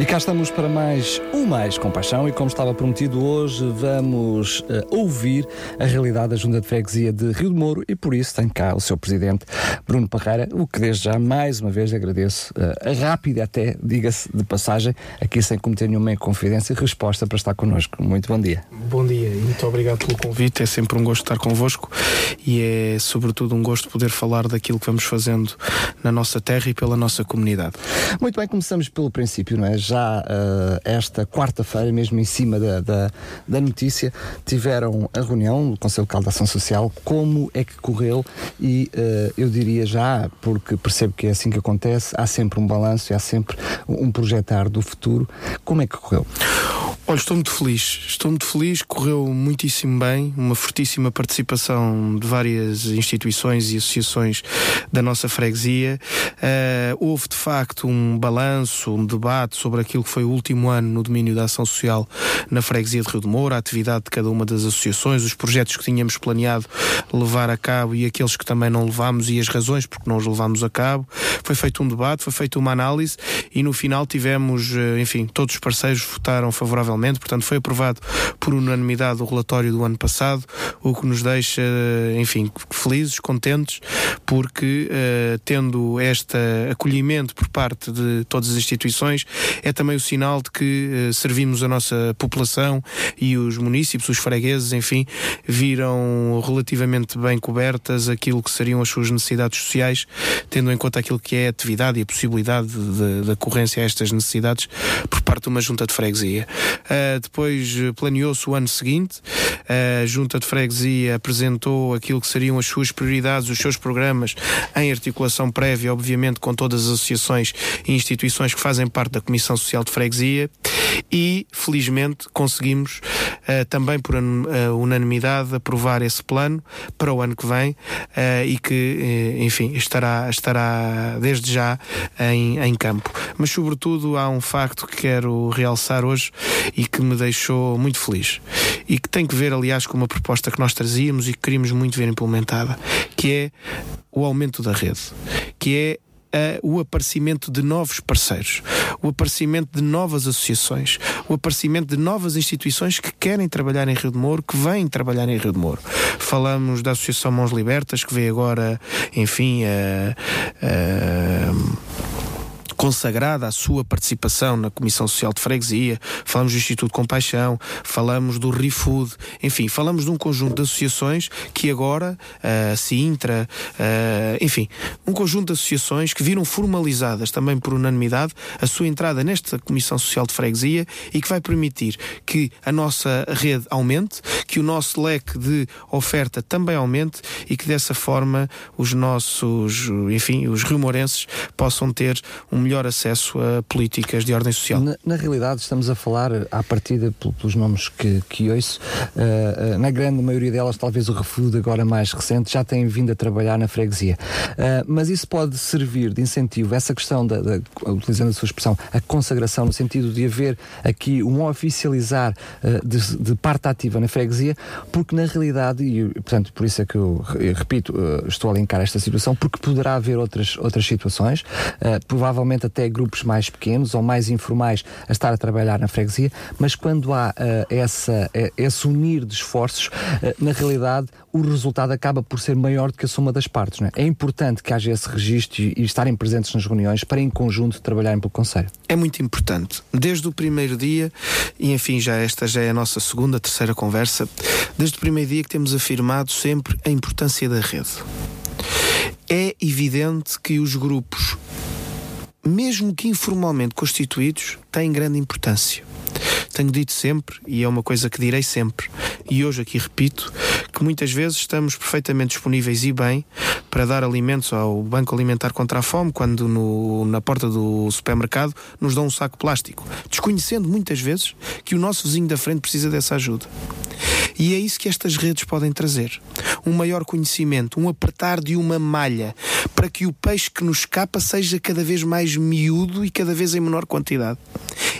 E cá estamos para mais um Mais Compaixão e como estava prometido hoje vamos uh, ouvir a realidade da Junta de Freguesia de Rio de Moro e por isso tem cá o seu presidente Bruno Parreira, o que desde já mais uma vez agradeço uh, a rápida até, diga-se de passagem, aqui sem cometer nenhuma confidência, resposta para estar connosco. Muito bom dia. Bom dia e muito obrigado pelo convite, é sempre um gosto estar convosco e é sobretudo um gosto poder falar daquilo que vamos fazendo na nossa terra e pela nossa comunidade. Muito bem, começamos pelo princípio, não é? Já uh, esta quarta-feira, mesmo em cima da, da, da, notícia, tiveram a reunião do Conselho Local de Ação Social. Como é que correu? E uh, eu diria já, porque percebo que é assim que acontece, há sempre um balanço e há sempre um projetar do futuro. Como é que correu? Olha, estou muito feliz. Estou muito feliz, correu muitíssimo bem, uma fortíssima participação de várias instituições e associações da nossa freguesia. Uh, houve de facto um balanço, um debate sobre aquilo que foi o último ano no domínio da ação social na freguesia de Rio de Moura, a atividade de cada uma das associações, os projetos que tínhamos planeado levar a cabo e aqueles que também não levámos e as razões porque não os levámos a cabo. Foi feito um debate, foi feita uma análise e no final tivemos, eh, enfim, todos os parceiros votaram favoravelmente portanto foi aprovado por unanimidade o relatório do ano passado, o que nos deixa, enfim, felizes, contentes, porque uh, tendo este acolhimento por parte de todas as instituições, é também o sinal de que uh, servimos a nossa população e os municípios, os fregueses, enfim, viram relativamente bem cobertas aquilo que seriam as suas necessidades sociais, tendo em conta aquilo que é a atividade e a possibilidade de, de ocorrência a estas necessidades por parte de uma junta de freguesia. Uh, depois planeou-se o ano seguinte, a Junta de Freguesia apresentou aquilo que seriam as suas prioridades, os seus programas, em articulação prévia, obviamente, com todas as associações e instituições que fazem parte da Comissão Social de Freguesia e, felizmente, conseguimos uh, também por uh, unanimidade aprovar esse plano para o ano que vem uh, e que, enfim, estará, estará desde já em, em campo. Mas, sobretudo, há um facto que quero realçar hoje e que me deixou muito feliz e que tem que ver, aliás, com uma proposta que nós trazíamos e que queríamos muito ver implementada, que é o aumento da rede, que é Uh, o aparecimento de novos parceiros, o aparecimento de novas associações, o aparecimento de novas instituições que querem trabalhar em Rio de Moro, que vêm trabalhar em Rio de Moro. Falamos da Associação Mãos Libertas, que vê agora, enfim, a. consagrada a sua participação na Comissão Social de Freguesia, falamos do Instituto Compaixão, falamos do ReFood, enfim, falamos de um conjunto de associações que agora, uh, Sintra, uh, enfim, um conjunto de associações que viram formalizadas também por unanimidade a sua entrada nesta Comissão Social de Freguesia e que vai permitir que a nossa rede aumente, que o nosso leque de oferta também aumente e que dessa forma os nossos, enfim, os riomorenses possam ter um melhor acesso a políticas de ordem social. Na, na realidade, estamos a falar, à partida, pelos nomes que, que ouço, uh, uh, na grande maioria delas, talvez o Refudo, agora mais recente, já têm vindo a trabalhar na freguesia. Uh, mas isso pode servir de incentivo, essa questão, da, da, utilizando a sua expressão, a consagração, no sentido de haver aqui um oficializar de, de, parte ativa na freguesia, porque na realidade, e portanto, por isso é que eu, eu repito, estou a linkar esta situação, porque poderá haver outras, outras situações, provavelmente até grupos mais pequenos ou mais informais a estar a trabalhar na freguesia, mas quando há uh, essa, uh, esse unir de esforços, uh, na realidade o resultado acaba por ser maior do que a soma das partes. É? é? importante que haja esse registro e, e estarem presentes nas reuniões para em conjunto trabalharem pelo Conselho. É muito importante. Desde o primeiro dia, e enfim, já esta já é a nossa segunda, terceira conversa, desde o primeiro dia que temos afirmado sempre a importância da rede. É evidente que os grupos, mesmo que informalmente constituídos, têm grande importância. Tenho dito sempre, e é uma coisa que direi sempre, e hoje aqui repito, que muitas vezes estamos perfeitamente disponíveis e bem para dar alimentos ao Banco Alimentar contra a Fome, quando no, na porta do supermercado nos dão um saco plástico, desconhecendo muitas vezes que o nosso vizinho da frente precisa dessa ajuda. E é isso que estas redes podem trazer. Um maior conhecimento, um apertar de uma malha, para que o peixe que nos escapa seja cada vez mais miúdo e cada vez em menor quantidade.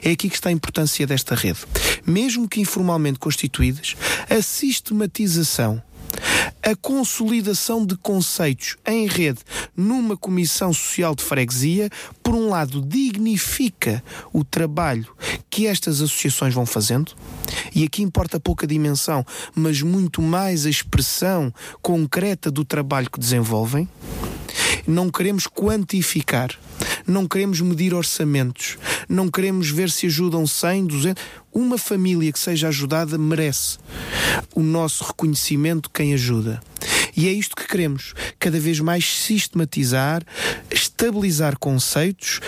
É aqui que está a importância desta rede. Mesmo que informalmente constituídas, a sistematização a consolidação de conceitos em rede numa comissão social de freguesia, por um lado, dignifica o trabalho que estas associações vão fazendo, e aqui importa pouca dimensão, mas muito mais a expressão concreta do trabalho que desenvolvem. Não queremos quantificar, não queremos medir orçamentos, não queremos ver se ajudam 100, 200. Uma família que seja ajudada merece o nosso reconhecimento quem ajuda. E é isto que queremos, cada vez mais sistematizar, estabilizar conceitos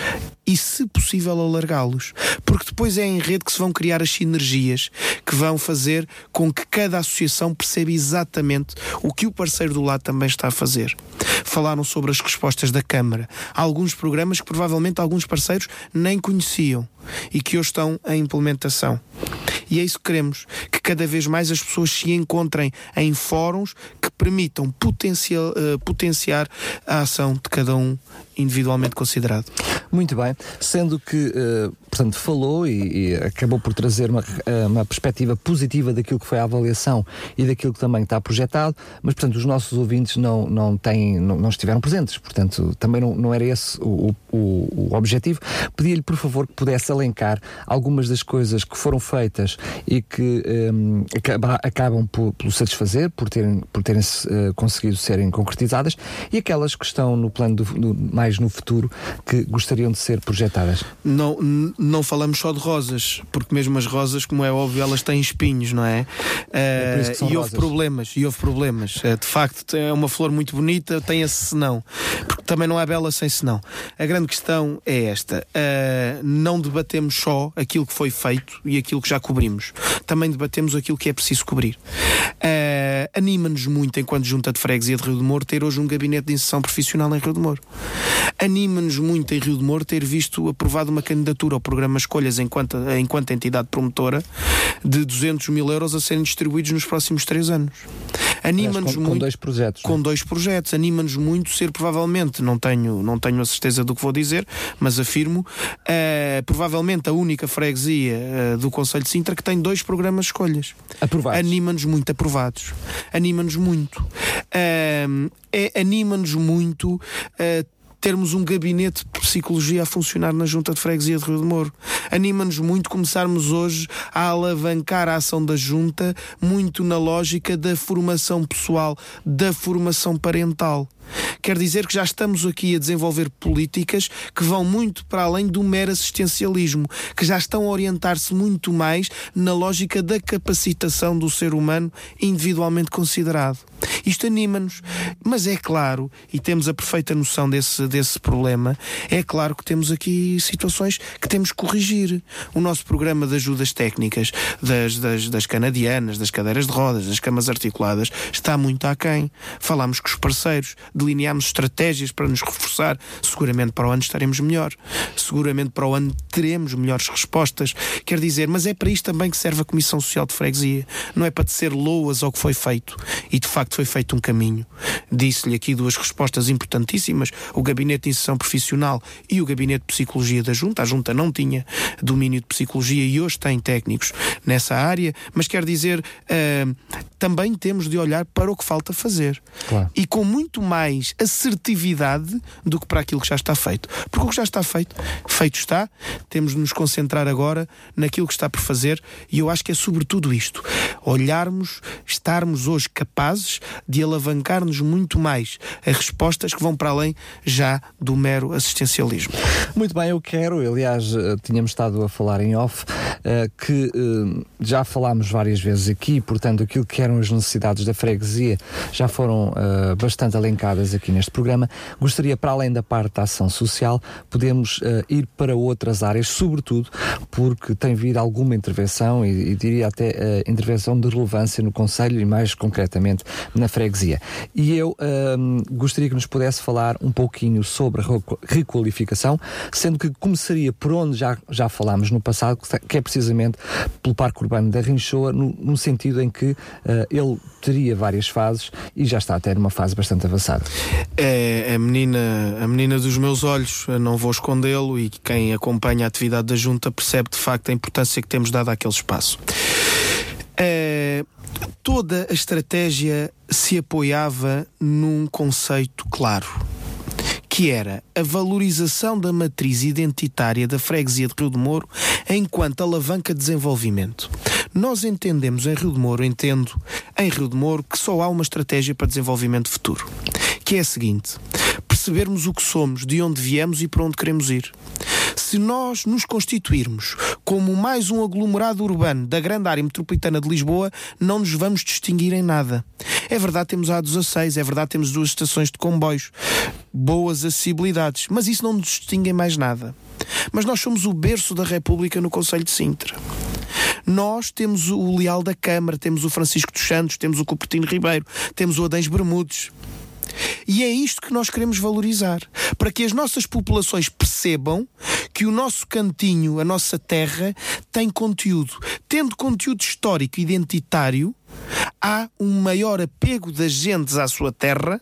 e, se possível, alargá-los. Porque depois é em rede que se vão criar as sinergias que vão fazer com que cada associação perceba exatamente o que o parceiro do lado também está a fazer. Falaram sobre as respostas da Câmara. Há alguns programas que provavelmente alguns parceiros nem conheciam e que hoje estão em implementação. E é isso que queremos: que cada vez mais as pessoas se encontrem em fóruns que permitam potencial, uh, potenciar a ação de cada um individualmente considerado. Muito bem, sendo que, uh, portanto, falou e, e, acabou por trazer uma, uh, uma perspectiva positiva daquilo que foi a avaliação e daquilo que também está projetado, mas, portanto, os nossos ouvintes não, não, têm, não, não estiveram presentes, portanto, também não, não era esse o, o, o objetivo. Pedia-lhe, por favor, que pudesse elencar algumas das coisas que foram feitas e que um, acaba, acabam por, por, satisfazer, por terem, por terem uh, conseguido serem concretizadas e aquelas que estão no plano do, do, mais no futuro que gostariam de ser projetadas. Não, não falamos só de rosas, porque mesmo as rosas, como é óbvio, elas têm espinhos, não é? uh, e houve rosas. problemas, e houve problemas. Uh, de facto, é uma flor muito bonita, tem esse senão, porque também não é bela sem senão. A grande questão é esta: não debatemos só aquilo que foi feito e aquilo que já cobrimos. Também debatemos aquilo que é preciso cobrir. Uh, Anima-nos muito, enquanto junta de freguesia de Rio de Moro, ter hoje um gabinete de inserção profissional em Rio de Moro. Anima-nos muito em Rio de Moro ter visto aprovado uma candidatura ao programa Escolhas enquanto, enquanto entidade promotora de 200 mil euros a serem distribuídos nos próximos três anos. Anima-nos muito. Com dois projetos. Com é? dois projetos. Anima-nos muito ser provavelmente, não tenho, não tenho a certeza do que vou dizer, mas afirmo, uh, provavelmente a única freguesia uh, do Conselho de Sintra que tem dois programas de escolhas. Aprovados. Anima-nos muito, aprovados. Anima-nos muito. Uh, é, Anima-nos muito termos um gabinete de psicologia a funcionar na Junta de Freguesia de Rio de Moro. Anima-nos muito começarmos hoje a alavancar a ação da Junta, muito na lógica da formação pessoal, da formação parental. Quer dizer que já estamos aqui a desenvolver políticas que vão muito para além do mero assistencialismo, que já estão a orientar-se muito mais na lógica da capacitação do ser humano individualmente considerado. Isto anima-nos, mas é claro, e temos a perfeita noção desse, desse problema, é claro que temos aqui situações que temos que corrigir. O nosso programa de ajudas técnicas das, das, das canadianas, das cadeiras de rodas, das camas articuladas, está muito aquém. Falámos com os parceiros, delineámos estratégias para nos reforçar. Seguramente para o ano estaremos melhor. Seguramente para o ano teremos melhores respostas. Quer dizer, mas é para isto também que serve a Comissão Social de Freguesia. Não é para tecer loas ao que foi feito. E de facto foi feito um caminho. Disse-lhe aqui duas respostas importantíssimas: o Gabinete de Inserção Profissional e o Gabinete de Psicologia da Junta. A Junta não tinha domínio de psicologia e hoje tem técnicos nessa área, mas quer dizer, uh, também temos de olhar para o que falta fazer. Claro. E com muito mais assertividade do que para aquilo que já está feito. Porque o que já está feito, feito está, temos de nos concentrar agora naquilo que está por fazer e eu acho que é sobretudo isto: olharmos, estarmos hoje capazes de alavancar-nos muito mais a respostas que vão para além já do mero assistencialismo. Muito bem, eu quero, aliás, eh, tínhamos estado a falar em off, eh, que eh, já falámos várias vezes aqui, portanto, aquilo que eram as necessidades da freguesia já foram bastante elencadas aqui neste programa. Gostaria, para além da parte da ação social, podemos ir para outras áreas, sobretudo porque tem vindo alguma intervenção e, e diria até intervenção de relevância no Conselho e mais concretamente na freguesia. E eu gostaria que nos pudesse falar um pouquinho sobre a requ- requalificação, sendo que começaria por onde já, já falámos no passado, que é precisamente pelo Parque Urbano da Rinchoa, no, no sentido em que eh, ele teria várias fases e já está até numa fase bastante avançada. É a menina, a menina dos meus olhos, eu não vou escondê-lo e quem acompanha a atividade da Junta percebe de facto a importância que temos dado àquele espaço. É, toda a estratégia se apoiava num conceito claro, que era a valorização da matriz identitária da freguesia de Rio de Moro enquanto alavanca de desenvolvimento. Nós entendemos em Rio de Moro, entendo em Rio de Moro, que só há uma estratégia para desenvolvimento futuro, que é a seguinte: percebermos o que somos, de onde viemos e para onde queremos ir. Se nós nos constituirmos como mais um aglomerado urbano da grande área metropolitana de Lisboa, não nos vamos distinguir em nada. É verdade, temos a A16, é verdade, temos duas estações de comboios, boas acessibilidades, mas isso não nos distingue em mais nada. Mas nós somos o berço da República no Conselho de Sintra. Nós temos o Leal da Câmara, temos o Francisco dos Santos, temos o Cupertino Ribeiro, temos o Adens Bermudes. E é isto que nós queremos valorizar, para que as nossas populações percebam que o nosso cantinho, a nossa terra, tem conteúdo. Tendo conteúdo histórico e identitário, há um maior apego das gentes à sua terra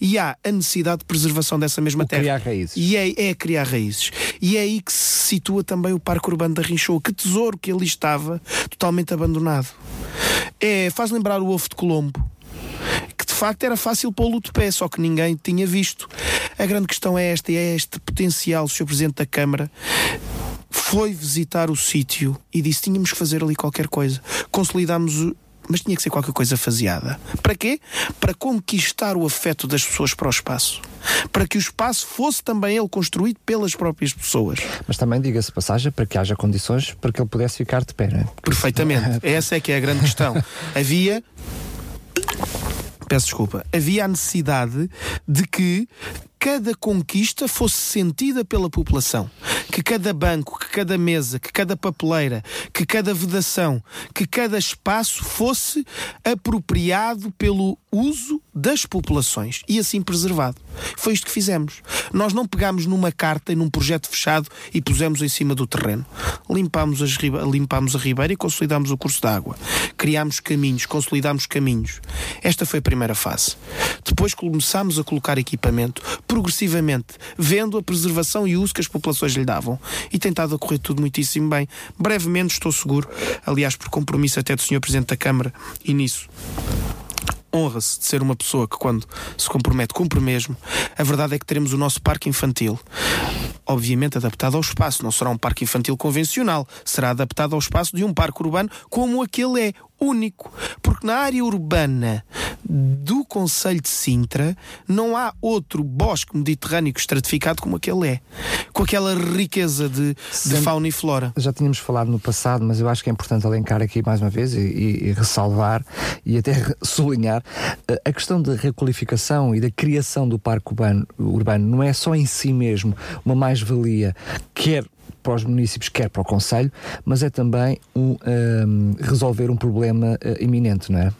e há a necessidade de preservação dessa mesma O terra. criar raízes. E é, é criar raízes. E é aí que se situa também o Parque Urbano da Rinchoa. Que tesouro que ali estava, totalmente abandonado. É, faz lembrar o ovo de Colombo facto era fácil pô-lo de pé, só que ninguém tinha visto. A grande questão é esta, e é este potencial, o Sr. Presidente da Câmara foi visitar o sítio e disse tínhamos que fazer ali qualquer coisa. Consolidámos o mas tinha que ser qualquer coisa faseada. Para quê? Para conquistar o afeto das pessoas para o espaço. Para que o espaço fosse também ele construído pelas próprias pessoas. Mas também diga-se passagem para que haja condições para que ele pudesse ficar de pé, não é? Perfeitamente. Essa é que é a grande questão. Havia. Peço desculpa. Havia a necessidade de que cada conquista fosse sentida pela população. Que cada banco, que cada mesa, que cada papeleira, que cada vedação, que cada espaço fosse apropriado pelo uso das populações e assim preservado. Foi isto que fizemos. Nós não pegámos numa carta e num projeto fechado e pusemos em cima do terreno. Limpámos, as limpámos a ribeira e consolidámos o curso de água. Criámos caminhos, consolidámos caminhos. Esta foi a primeira fase. Depois começámos a colocar equipamento, progressivamente, vendo a preservação e uso que as populações lhe davam. E tem estado a correr tudo muitíssimo bem. Brevemente, estou seguro, aliás, por compromisso até do Sr. Presidente da Câmara, e nisso honra-se de ser uma pessoa que, quando se compromete, cumpre mesmo. A verdade é que teremos o nosso parque infantil. Obviamente adaptado ao espaço, não será um parque infantil convencional, será adaptado ao espaço de um parque urbano como aquele é, único. Porque na área urbana do Conselho de Sintra não há outro bosque mediterrâneo estratificado como aquele é, com aquela riqueza de, de fauna e flora. Já tínhamos falado no passado, mas eu acho que é importante alencar aqui mais uma vez e, e- e ressalvar e até sublinhar eh, a questão da requalificação e da criação do parque urbano, urbano não é só em si mesmo uma mais-valia, quer para os municípios, quer para o Conselho, mas é também um, ehm, resolver um problema eh, iminente, não é?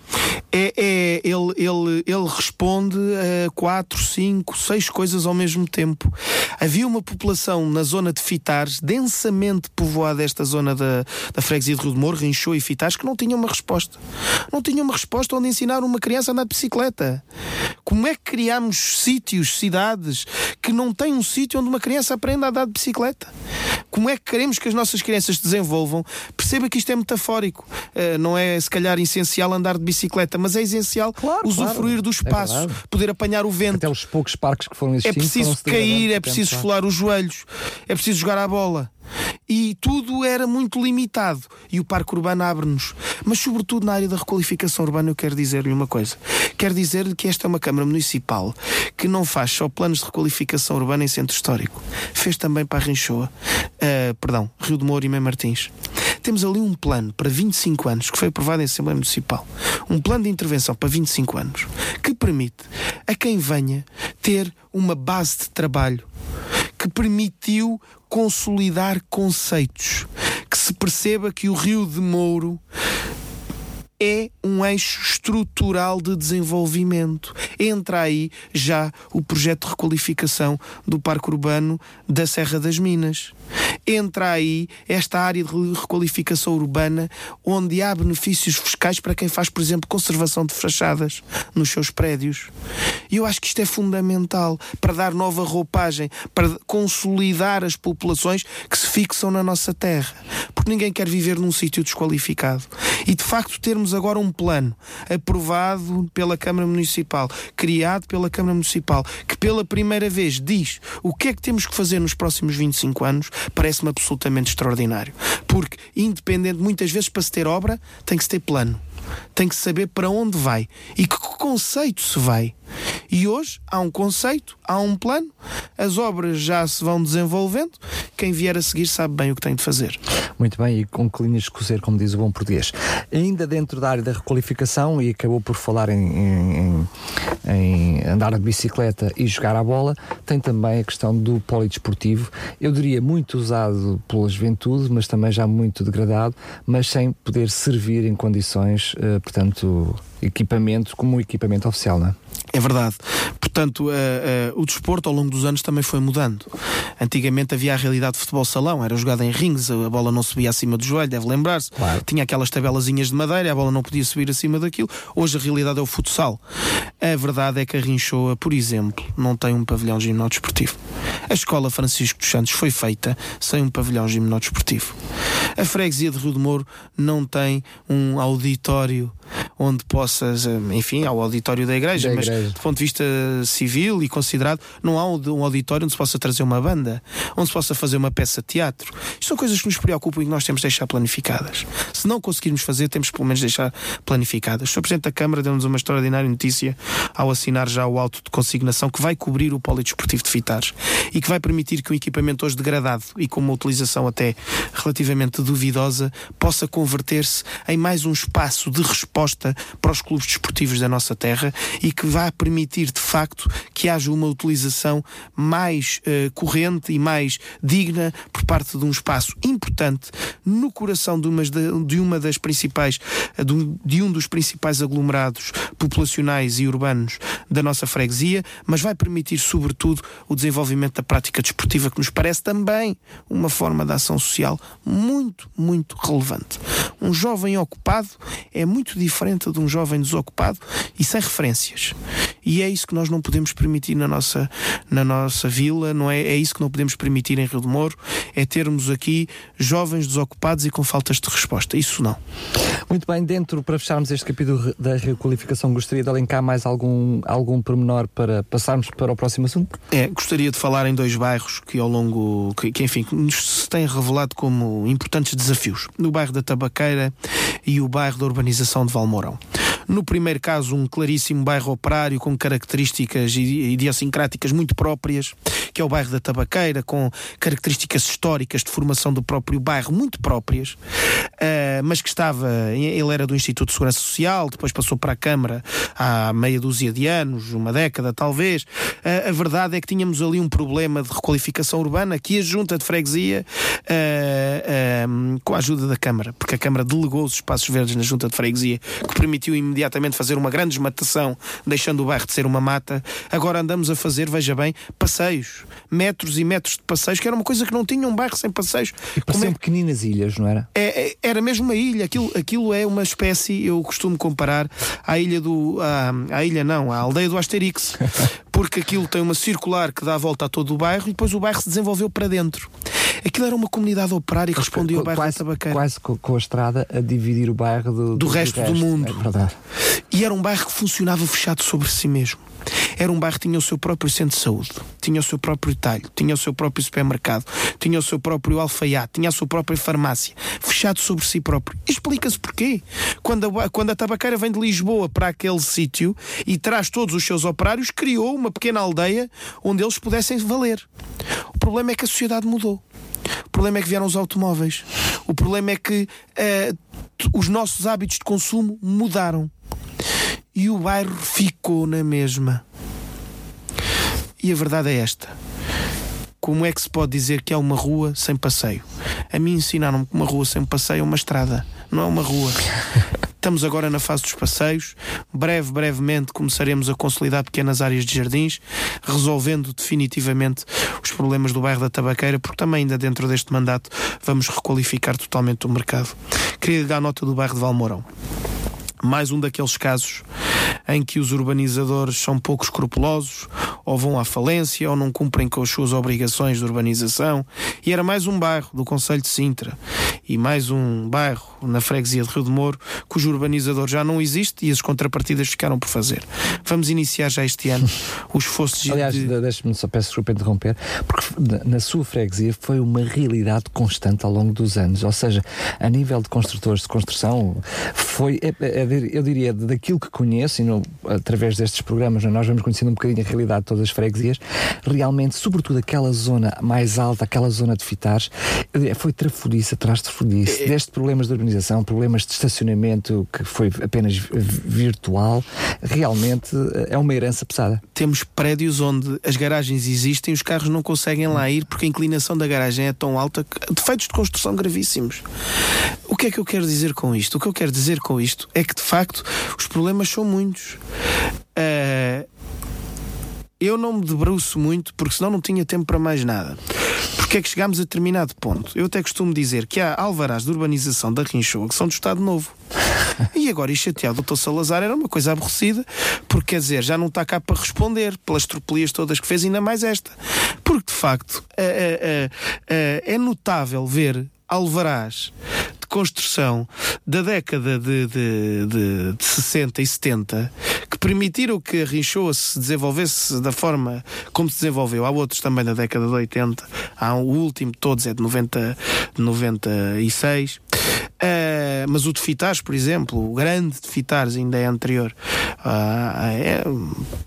É, é- ele, ele, ele responde a quatro, cinco, seis coisas ao mesmo tempo. Havia uma população na zona de Fitares, densamente povoada esta zona da, da freguesia de Rio de Moro, Rinchou e Fitares, que não tinha uma resposta. Não tinha uma resposta onde ensinar uma criança a andar de bicicleta. Como é que criámos sítios, cidades, que não tem um sítio onde uma criança aprenda a andar de bicicleta. Como é que queremos que as nossas crianças se desenvolvam? Perceba que isto é metafórico. Uh, não é, se calhar, essencial andar de bicicleta, mas é essencial Claro, usufruir claro. do É espaço, verdade. poder apanhar o vento. Até os poucos parques que foram É existindo. preciso foram-se cair, é preciso esfolar os joelhos, é preciso jogar a bola. E tudo era muito limitado. E o Parque Urbano abre-nos. Mas, sobretudo, na área da requalificação urbana, eu quero dizer-lhe uma coisa. Quero dizer-lhe que esta é uma Câmara Municipal que não faz só planos de requalificação urbana em centro histórico. Fez também para a Rinchoa, ah, perdão, Rio de Moura e Mãe Martins. Temos ali um plano para 25 anos que foi aprovado em Assembleia Municipal. Um plano de intervenção para 25 anos que permite a quem venha ter uma base de trabalho que permitiu consolidar conceitos, que se perceba que o Rio de Mouro é um eixo estrutural de desenvolvimento. Entra aí já o projeto de requalificação do Parque Urbano da Serra das Minas. Entra aí esta área de requalificação urbana onde há benefícios fiscais para quem faz, por exemplo, conservação de fachadas nos seus prédios. E eu acho que isto é fundamental para dar nova roupagem, para consolidar as populações que se fixam na nossa terra. Porque ninguém quer viver num sítio desqualificado. E de facto termos agora um plano aprovado pela Câmara Municipal, criado pela Câmara Municipal, que pela primeira vez diz o que é que temos que fazer nos próximos 25 anos, parece-me absolutamente extraordinário. Porque, independente, muitas vezes para se ter obra, tem que se ter plano. Tem que saber para onde vai e que conceito se vai. E hoje há um conceito, há um plano, as obras já se vão desenvolvendo, quem vier a seguir sabe bem o que tem de fazer. Muito bem, e com colinas de cozer, como diz o bom português. Ainda dentro da área da requalificação, e acabou por falar em, em- em- em andar de bicicleta e jogar à bola, tem também a questão do polidesportivo. Eu diria muito usado pela juventude, mas também já muito degradado, mas sem poder servir em condições, eh, portanto, equipamento como um equipamento oficial, não é? É verdade. Portanto, eh, eh, o desporto ao longo dos anos também foi mudando. Antigamente havia a realidade de futebol salão, era jogada em rings, a bola não subia acima do joelho, deve lembrar-se. Claro. Tinha aquelas tabelazinhas de madeira, a bola não podia subir acima daquilo. Hoje a realidade é o futsal. A verdade é que a Rinchoa, por exemplo, não tem um pavilhão gimnodesportivo. A escola Francisco dos Santos foi feita sem um pavilhão gimnodesportivo. A freguesia de Rio de Moro não tem um auditório onde possas, eh, enfim, há o auditório da igreja, Da mas do ponto de vista civil e considerado, não há um auditório onde se possa trazer uma banda, onde se possa fazer uma peça de teatro. Isto são coisas que nos preocupam e que nós temos de deixar planificadas. Se não conseguirmos fazer, temos pelo menos de deixar planificadas. O Sr. Presidente da Câmara deu-nos uma extraordinária notícia ao assinar já o auto de consignação que vai cobrir o polidesportivo de Fitares e que vai permitir que um equipamento hoje degradado e com uma utilização até relativamente duvidosa possa converter-se em mais um espaço de resposta para os clubes desportivos da nossa terra e que vai permitir de facto que haja uma utilização mais eh, corrente e mais digna por parte de um espaço importante no coração de, umas da- de uma das principais eh, de de um dos principais aglomerados populacionais e urbanos da nossa freguesia, mas vai permitir sobretudo o desenvolvimento da prática desportiva que nos parece também uma forma de ação social muito, muito relevante. Um jovem ocupado é muito diferente de um jovem desocupado e sem referências. E é isso que nós não podemos permitir na nossa, na nossa vila, não é? É isso que não podemos permitir em Rio de Moro, é termos aqui jovens desocupados e com faltas de resposta. Isso não. Muito bem, dentro, para fecharmos este capítulo da requalificação, gostaria de elencar mais algum, algum pormenor para passarmos para o próximo assunto? É, gostaria de falar em dois bairros que ao longo, que, que, enfim, nos se têm revelado como importantes desafios. No bairro da Tabaqueira e o bairro da urbanização de Valmourão. No primeiro caso, um claríssimo bairro operário com características idi- idiosincráticas muito próprias, que é o bairro da Tabaqueira, com características históricas de formação do próprio bairro muito próprias, eh, mas que estava, ele era do Instituto de Segurança Social, depois passou para a Câmara há meia dúzia de anos, uma década talvez. Eh, a verdade é que tínhamos ali um problema de requalificação urbana que a Junta de Freguesia, eh, com a ajuda da Câmara, porque a Câmara delegou os espaços verdes na Junta de Freguesia, que permitiu imediatamente fazer uma grande desmatação, deixando o bairro de ser uma mata. Agora andamos a fazer, veja bem, passeios, metros e metros de passeios, que era uma coisa que não tinha um bairro sem passeios. E Como é- pequeninas ilhas, não era? é- é- era mesmo uma ilha, aquilo, aquilo é uma espécie, eu costumo comparar à ilha do. À, à ilha não, à aldeia do Asterix. porque aquilo tem uma circular que dá a volta a todo o bairro e depois o bairro se desenvolveu para dentro. Aquilo era uma comunidade operária que respondia ao bairro quase, da Tabaqueira. Quase com, a estrada a dividir o bairro do, Do resto do mundo. É verdade. E era um bairro que funcionava fechado sobre si mesmo. Era um bairro que tinha o seu próprio centro de saúde, tinha o seu próprio talho, tinha o seu próprio supermercado, tinha o seu próprio alfaiate, tinha a sua própria farmácia, fechado sobre si próprio. Explica-se porquê. Quando a, quando a tabaqueira vem de Lisboa para aquele sítio e traz todos os seus operários, criou uma pequena aldeia onde eles pudessem valer. O problema é que a sociedade mudou. O problema é que vieram os automóveis. O problema é que t- os nossos hábitos de consumo mudaram. E o bairro ficou na mesma. E a verdade é esta. Como é que se pode dizer que há uma rua sem passeio? A mim ensinaram-me que uma rua sem passeio é uma estrada, não é uma rua. Estamos agora na fase dos passeios. Breve, brevemente começaremos a consolidar pequenas áreas de jardins, resolvendo definitivamente os problemas do bairro da Tabaqueira, porque também ainda dentro deste mandato vamos requalificar totalmente o mercado. Queria dar nota do bairro de Valmourão mais um daqueles casos em que os urbanizadores são pouco escrupulosos, ou vão à falência, ou não cumprem com as suas obrigações de urbanização. E era mais um bairro do Conselho de Sintra e mais um bairro na freguesia de Rio de Moro cujo urbanizador já não existe e as contrapartidas ficaram por fazer. Vamos iniciar já este ano os esforços de- Aliás, de. de... deixe-me só peço desculpa interromper, porque na- sua freguesia foi uma realidade constante ao longo dos anos. Ou seja, a nível de construtores de construção, foi, é- é- eu diria, daquilo que conheço, através destes programas, é? nós vamos conhecendo um bocadinho a realidade de todas as freguesias, realmente, sobretudo aquela zona mais alta, aquela zona de fitares, foi trafudice atrás de trafudice. Desde problemas de urbanização, problemas de estacionamento que foi apenas vi- virtual, realmente eh, é uma herança pesada. temos prédios onde as garagens existem e os carros não conseguem lá ir porque a inclinação da garagem é tão alta que defeitos de construção gravíssimos. O que é que eu quero dizer com isto? O que eu quero dizer com isto é que de facto os problemas são muitos. Ah, eu não me debruço muito porque senão não tinha tempo para mais nada. Porque é que chegámos a determinado ponto? Eu até costumo dizer que há alvarás de urbanização da Rinchoa que são do Estado Novo. E agora, e chateado, o Dr. Salazar era uma coisa aborrecida, porque quer dizer, já não está cá para responder pelas tropelias todas que fez, ainda mais esta. Porque de facto é, é, é, é notável ver alvarás construção da década de, de, de, de 60 e 70 que permitiram que a Rinchoa se desenvolvesse da forma como se desenvolveu. Há outros também da década de 80, há o último de todos é de 90, de 96. Uh, mas o de Fitares, por exemplo, o grande de Fitares ainda é anterior, uh, é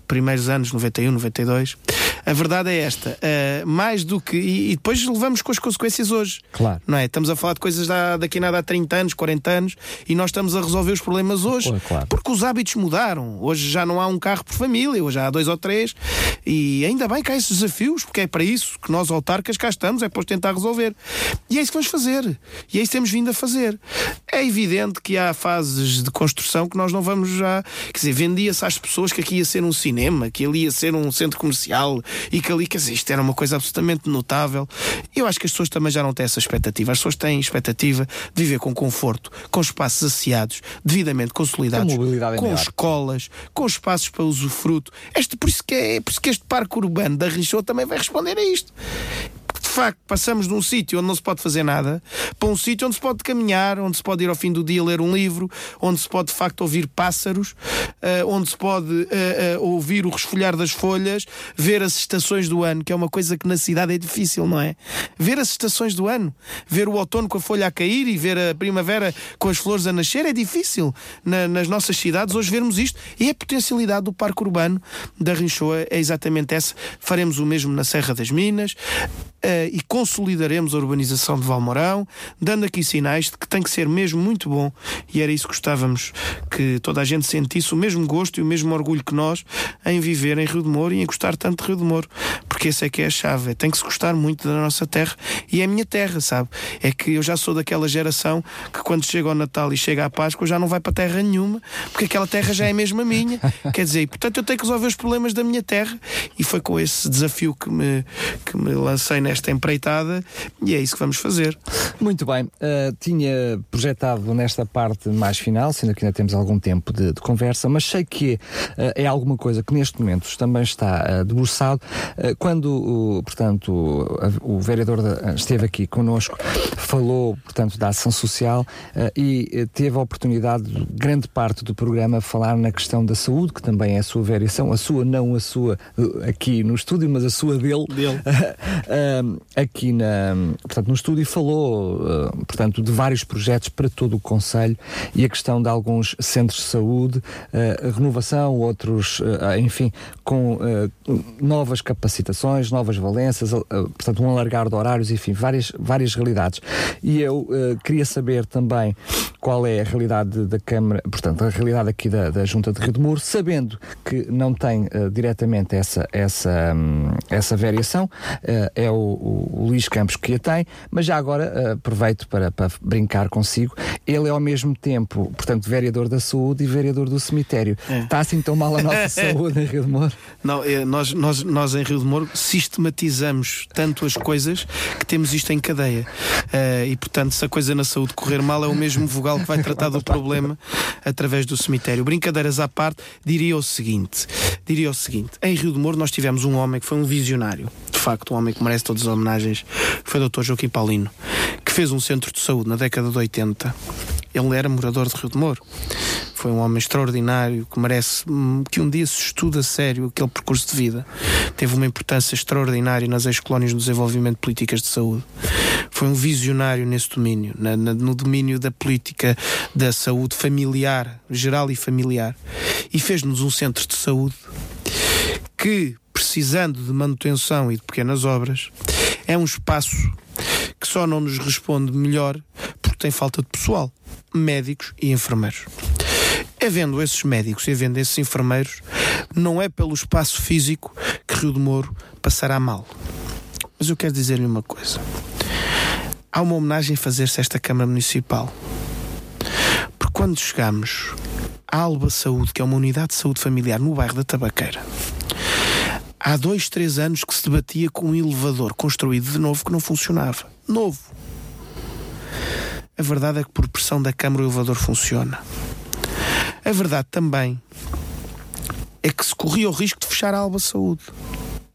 primeiros anos 91, 92. A verdade é esta: uh, mais do que. E, e, depois levamos com as consequências hoje. Claro. Não é? Estamos a falar de coisas da, daqui a nada há 30 anos, 40 anos e nós estamos a resolver os problemas hoje Claro. porque os hábitos mudaram. Hoje já não há um carro por família, hoje há dois ou três e ainda bem que há esses desafios, porque é para isso que nós, autarcas, cá estamos, é para os tentar resolver. E é isso que vamos fazer. E é isso que temos vindo a fazer. É evidente que há fases de construção que nós não vamos já. Quer dizer, vendia-se às pessoas que aqui ia ser um cinema, que ali ia ser um centro comercial e que ali, quer dizer, isto era uma coisa absolutamente notável. Eu acho que as pessoas também já não têm essa expectativa. As pessoas têm expectativa de viver com conforto, com espaços asseados, devidamente consolidados, Com maior. escolas, com espaços para usufruto. Este, por, isso que é, por isso que este parque urbano da Rinchot também vai responder a isto. Facto, passamos de um sítio onde não se pode fazer nada para um sítio onde se pode caminhar, onde se pode ir ao fim do dia ler um livro, onde se pode, de facto, ouvir pássaros, eh, onde se pode eh, eh, ouvir o resfolhar das folhas, ver as estações do ano, que é uma coisa que na cidade é difícil, não é? Ver as estações do ano, ver o outono com a folha a cair e ver a primavera com as flores a nascer é difícil na- nas nossas cidades hoje vermos isto. E a potencialidade do parque urbano da Rinchoa é exatamente essa. Faremos o mesmo na Serra das Minas e consolidaremos a urbanização de Valmorão, dando aqui sinais de que tem que ser mesmo muito bom e era isso que gostávamos que toda a gente sentisse o mesmo gosto e o mesmo orgulho que nós em viver em Rio de Moro e em gostar tanto de Rio de Moro. Porque essa é que é a chave. Tem que se gostar muito da nossa terra e é a minha terra, sabe? É que eu já sou daquela geração que quando chega ao Natal e chega à Páscoa já não vai para terra nenhuma, porque aquela terra já é mesmo a minha. Quer dizer, portanto eu tenho que resolver os problemas da minha terra e foi com esse desafio que me, que me lancei nesta empreitada e é isso que vamos fazer. Muito bem. Uh, tinha projetado nesta parte mais final, sendo que ainda temos algum tempo de, de conversa, mas sei que uh, é alguma coisa que neste momento também está uh, debruçado. Uh, quando, o, portanto, o, vereador esteve aqui connosco, falou, portanto, da ação social e teve a oportunidade, grande parte do programa, falar na questão da saúde, que também é a sua variação, a sua, não a sua aqui no estúdio, mas a sua dele, dele. aqui na, portanto, no estúdio, e falou, portanto, de vários projetos para todo o Conselho e a questão de alguns centros de saúde, renovação, outros, enfim, com novas capacitações, novas valências, portanto, um alargar de horários, enfim, várias, várias realidades. E eu queria saber também qual é a realidade da Câmara, portanto, a realidade aqui da, da Junta de Rio de Muro, sabendo que não tem diretamente essa, essa, um, essa variação, é o, o, o Luís Campos que a tem, mas já agora aproveito para, para brincar consigo, ele é ao mesmo tempo, portanto, vereador da saúde e vereador do cemitério. É. Está assim tão mal a nossa saúde em Rio de Moro? Não, é, nós, nós, nós em Rio de Moro sistematizamos tanto as coisas que temos isto em cadeia. Uh, e, portanto, se a coisa na saúde correr mal, é o mesmo vogal que vai tratar do problema através do cemitério. Brincadeiras à parte, diria o seguinte: diria o seguinte: em Rio de Moro nós tivemos um homem que foi um visionário, de facto, um homem que merece todas as homenagens, foi o Dr. Joaquim Paulino, que fez um centro de saúde na década de 80 ele era morador de Rio de Moro. Foi um homem extraordinário que merece hum, que um dia se estude a sério aquele percurso de vida. Teve uma importância extraordinária nas ex-colónias no desenvolvimento de políticas de saúde. Foi um visionário nesse domínio, na, na, no domínio da política da saúde familiar, geral e familiar. E fez-nos um centro de saúde que, precisando de manutenção e de pequenas obras, é um espaço que só não nos responde melhor porque tem falta de pessoal médicos e enfermeiros. Havendo esses médicos e havendo esses enfermeiros, não é pelo espaço físico que Rio de Moro passará mal. Mas eu quero dizer-lhe uma coisa. Há uma homenagem a fazer-se a esta Câmara Municipal. Porque quando chegamos à Alba Saúde, que é uma unidade de saúde familiar no bairro da Tabaqueira, há dois, três anos que se debatia com um elevador construído de novo que não funcionava. Novo. A verdade é que por pressão da Câmara o elevador funciona. A verdade também é que se corria o risco de fechar a Alba Saúde.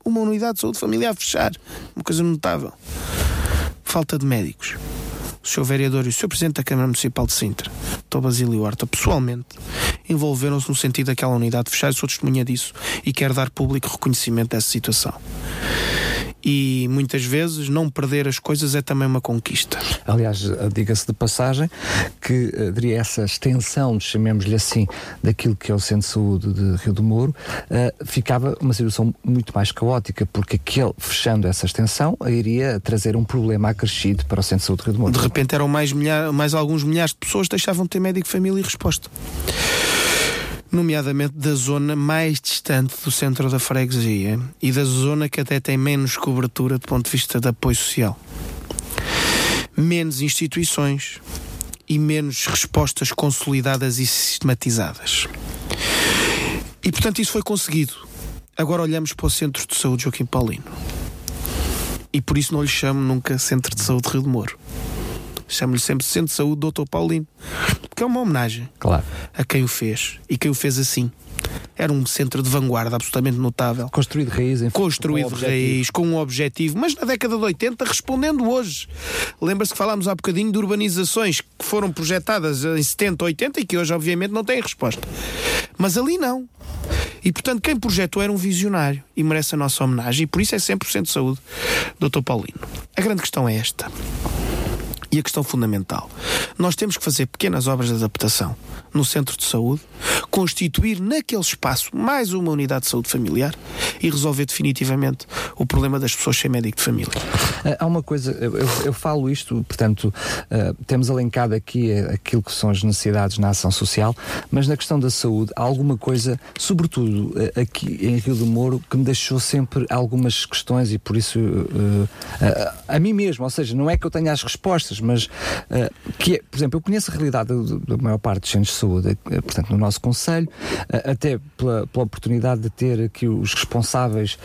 Uma unidade de saúde familiar fechar. Uma coisa notável. Falta de médicos. O Sr. Vereador e o Sr. Presidente da Câmara Municipal de Sintra, Dr. Basílio Horta, pessoalmente, envolveram-se no sentido daquela unidade fechar. Eu sou testemunha disso e quero dar público reconhecimento dessa situação e muitas vezes não perder as coisas é também uma conquista. Aliás, diga-se de passagem que diria essa extensão, chamemos-lhe assim, daquilo que é o Centro de Saúde de Rio do Moro, uh, ficava uma situação muito mais caótica, porque aquele, fechando essa extensão, iria trazer um problema acrescido para o Centro de Saúde de Rio do Moro. De repente eram mais, milhar, mais alguns milhares de pessoas que deixavam de ter médico, família e resposta nomeadamente da zona mais distante do centro da freguesia e da zona que até tem menos cobertura do ponto de vista de apoio social. Menos instituições e menos respostas consolidadas e sistematizadas. E portanto isso foi conseguido. Agora olhamos para o Centro de Saúde Joaquim Paulino. E por isso não lhe chamo nunca Centro de Saúde Rio de Moro chamo-lhe sempre Centro de Saúde Doutor Paulino, porque é uma homenagem claro. a quem o fez e quem o fez assim. Era um centro de vanguarda absolutamente notável. Construído de raiz, enfim, Construído de raiz, com um objetivo, mas na década de 80, respondendo hoje. Lembra-se que falámos há bocadinho de urbanizações que foram projetadas em 70, 80 e que hoje, obviamente, não têm resposta. Mas ali não. E, portanto, quem projetou era um visionário e merece a nossa homenagem, e por isso é 100% de saúde, Dr. Paulino. A grande questão é esta. E a questão fundamental: nós temos que fazer pequenas obras de adaptação no centro de saúde, constituir naquele espaço mais uma unidade de saúde familiar e resolver definitivamente o problema das pessoas sem médico de família. Uh, há uma coisa, eu, eu, falo isto, portanto, uh, temos elencado aqui aquilo que são as necessidades na ação social, mas na questão da saúde, há alguma coisa, sobretudo uh, aqui em Rio do Moro, que me deixou sempre algumas questões e por isso a mim mesmo, ou seja, não é que eu tenha as respostas, mas que é, por exemplo, eu conheço a realidade da maior parte dos centros de saúde, portanto, no nosso Conselho, até pela, pela oportunidade de ter aqui os responsáveis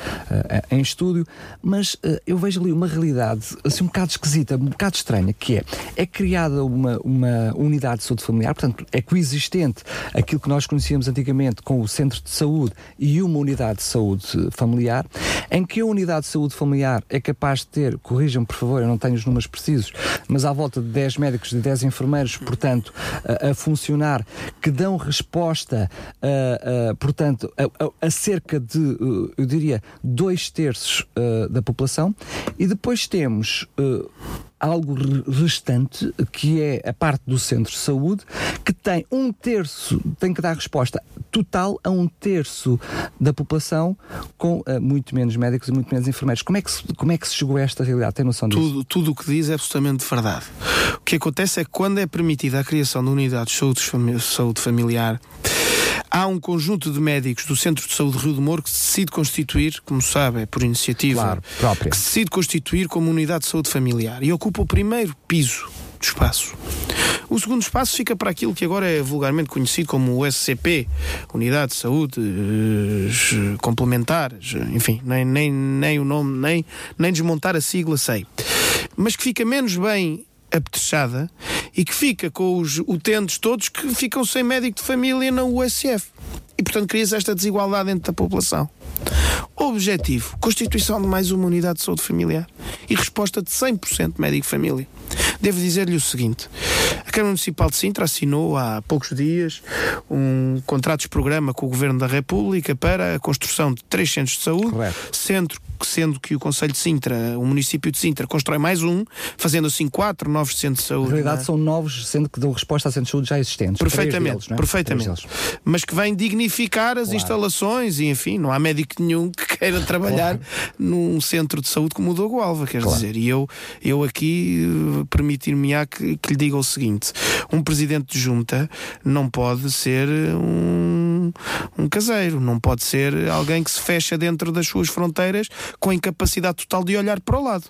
em estúdio, mas eu vejo ali uma realidade assim um bocado esquisita, um bocado estranha, que é, é criada uma, uma unidade de saúde familiar, portanto, é coexistente aquilo que nós conhecíamos antigamente com o centro de saúde e uma unidade de saúde familiar, em que a unidade de saúde familiar é capaz de ter, corrijam por favor, eu não tenho os números precisos, mas à volta de 10 médicos e 10 enfermeiros, portanto, a, a funcionar, que dão resposta, a, a portanto, a, cerca de, eu diria, dois terços da população, e depois temos uh, algo restante, que é a parte do centro de saúde, que tem um terço, tem que dar resposta total a um terço da população com uh, muito menos médicos e muito menos enfermeiros. Como é que se, como é que se chegou a esta realidade? Tem noção disso? Tudo, tudo o que diz é absolutamente verdade. O que acontece é que quando é permitida a criação de unidades de saúde, familiar, Há um conjunto de médicos do Centro de Saúde Rio de Moro que se decide constituir, como sabe, é por iniciativa claro, própria, que se decide constituir como unidade de saúde familiar e ocupa o primeiro piso do espaço. O segundo espaço fica para aquilo que agora é vulgarmente conhecido como o SCP, Unidade de Saúde uh, Complementares, enfim, nem, nem, nem o nome, nem, nem desmontar a sigla sei. Mas que fica menos bem apetechada e que fica com os utentes todos que ficam sem médico de família na USF. E, portanto, cria-se esta desigualdade dentro da população. Objetivo: constituição de mais uma unidade de saúde familiar e resposta de 100% médico de família. Devo dizer-lhe o seguinte: a Câmara Municipal de Sintra assinou há poucos dias um contrato de programa com o Governo da República para a construção de três centros de saúde, Correto. centro sendo que o Conselho de Sintra, o município de Sintra, constrói mais um, fazendo assim quatro novos centros de saúde. Na realidade, é? são novos, sendo que dão resposta a centros de saúde já existentes. Perfeitamente, deles, é? perfeitamente. Mas que vêm dignificar as claro. instalações e, enfim, não há médico nenhum que queira trabalhar claro. num centro de saúde como o Dogo Alva, quer claro. dizer. E eu, eu aqui uh, permitir-me-á que, que lhe diga o seguinte: um presidente de junta não pode ser um, um caseiro, não pode ser alguém que se fecha dentro das suas fronteiras com a incapacidade total de olhar para o lado.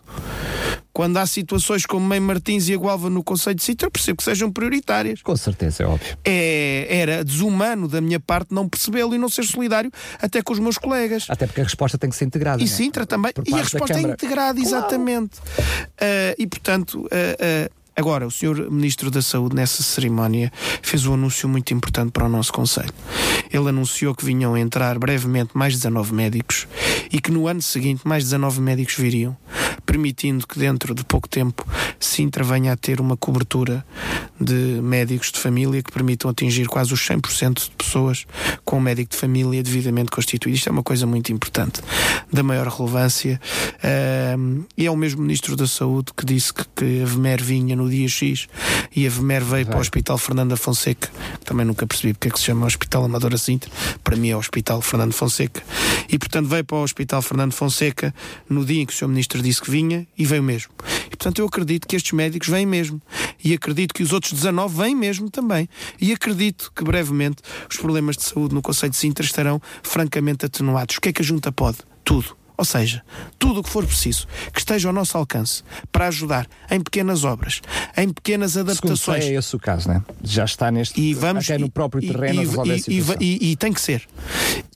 Quando há situações como Mãe Martins e a Gualva no Conselho de Sintra, eu percebo que sejam prioritárias. Com certeza, é óbvio. É, era desumano da minha parte não percebê-lo e não ser solidário até com os meus colegas. Até porque a resposta tem que ser integrada. E é? Sintra também. E a resposta é integrada, exatamente. Claro. Uh, e portanto. Uh, uh, Agora, o Sr. Ministro da Saúde, nessa cerimónia, fez um anúncio muito importante para o nosso Conselho. Ele anunciou que vinham entrar brevemente mais 19 médicos e que no ano seguinte mais 19 médicos viriam, permitindo que dentro de pouco tempo Sintra venha a ter uma cobertura de médicos de família que permitam atingir quase os 100% de pessoas com um médico de família devidamente constituído. Isto é uma coisa muito importante, da maior relevância. e é o mesmo Ministro da Saúde que disse que, que a VMER vinha no dia X e a VMER veio Vai. para o Hospital Fernando Fonseca, também nunca percebi porque é que se chama Hospital Amadora Sintra, para mim é o Hospital Fernando Fonseca, e portanto veio para o Hospital Fernando Fonseca no dia em que o Sr. Ministro disse que vinha e veio mesmo. E portanto eu acredito que estes médicos vêm mesmo e acredito que os outros 19 vêm mesmo também. E acredito que brevemente os problemas de saúde no Conselho de Sintra estarão francamente atenuados. O que é que a Junta pode? Tudo ou seja, tudo o que for preciso que esteja ao nosso alcance para ajudar em pequenas obras, em pequenas adaptações. Sei, é esse o caso, né? Já está neste e vamos, até no próprio terreno e, e, e, e, tem que ser.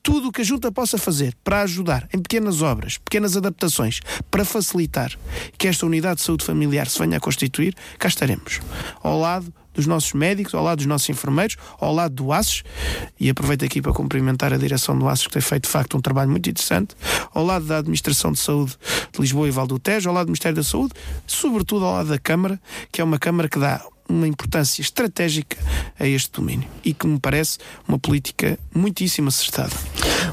Tudo o que a Junta possa fazer para ajudar em pequenas obras, pequenas adaptações, para facilitar que esta unidade de saúde familiar se venha a constituir, cá estaremos. Ao lado dos nossos médicos, ao lado dos nossos enfermeiros, ao lado do ASES, e aproveito aqui para cumprimentar a direção do ASES, que tem feito de facto um trabalho muito interessante, ao lado da Administração de Saúde de Lisboa e Val do Tejo, ao lado do Ministério da Saúde, sobretudo ao lado da Câmara, que é uma Câmara que dá uma importância estratégica a este domínio e que me parece uma política muitíssimo acertada.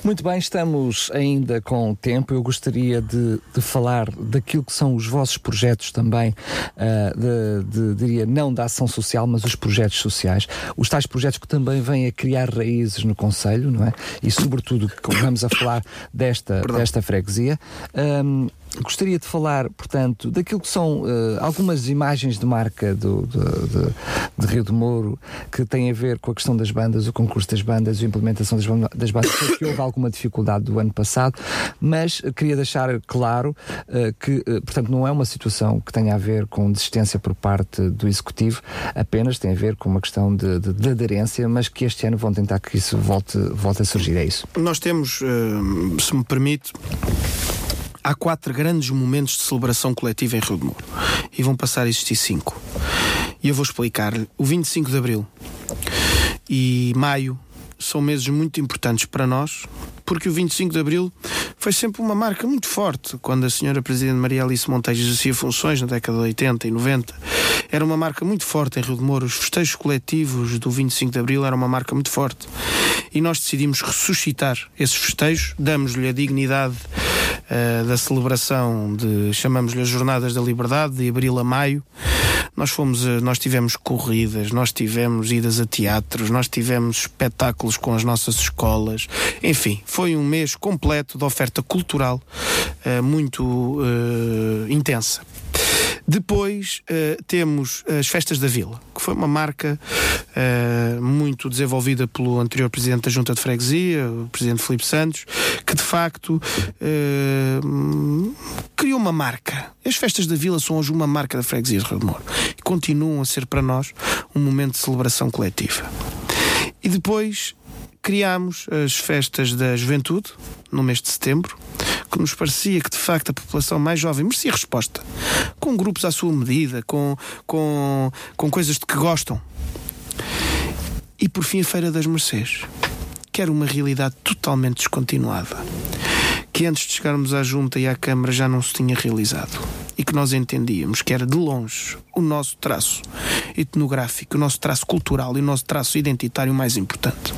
Muito bem, estamos ainda com tempo. Eu gostaria de, de falar daquilo que são os vossos projetos também, uh, de, de, diria, não da ação social, mas os projetos sociais. Os tais projetos que também vêm a criar raízes no Conselho, não é? E sobretudo, como vamos a falar desta, desta freguesia. Um, Gostaria de falar, portanto, daquilo que são uh, algumas imagens de marca do, de, de, de, Rio de Moro que têm a ver com a questão das bandas, o concurso das bandas, a implementação das, das bandas. Que houve alguma dificuldade do ano passado, mas queria deixar claro uh, que, uh, portanto, não é uma situação que tenha a ver com desistência por parte do Executivo, apenas tem a ver com uma questão de, de, de aderência, mas que este ano vão tentar que isso volte, volte a surgir. É isso. Nós temos, se me permite, há quatro grandes momentos de celebração coletiva em Rio de Moro e vão passar a existir cinco. E eu vou explicar-lhe. O 25 de Abril e Maio são meses muito importantes para nós, porque o 25 de Abril foi sempre uma marca muito forte. Quando a senhora Presidente Maria Alice Monteiro exercia funções na década de 80 e 90, era uma marca muito forte em Rio de Moro. Os festejos coletivos do 25 de Abril eram uma marca muito forte. E nós decidimos ressuscitar esses festejos, damos-lhe a dignidade uh, da celebração de, chamamos-lhe as Jornadas da Liberdade, de abril a maio. Nós fomos, uh, nós tivemos corridas, nós tivemos idas a teatros, nós tivemos espetáculos com as nossas escolas. Enfim, foi um mês completo de oferta cultural uh, muito intensa. Depois uh, temos as Festas da Vila, que foi uma marca uh, muito desenvolvida pelo anterior presidente da Junta de Freguesia, o presidente Felipe Santos, que de facto uh, criou uma marca. As Festas da Vila são hoje uma marca da Freguesia de Rio de e continuam a ser para nós um momento de celebração coletiva. E depois criámos as festas da juventude, no mês de setembro, que nos parecia que de facto a população mais jovem merecia resposta, com grupos à sua medida, com, com, com coisas de que gostam. E por fim a Feira das Mercês, que era uma realidade totalmente descontinuada, que antes de chegarmos à Junta e à Câmara já não se tinha realizado e que nós entendíamos que era de longe o nosso traço etnográfico, o nosso traço cultural e o nosso traço identitário mais importante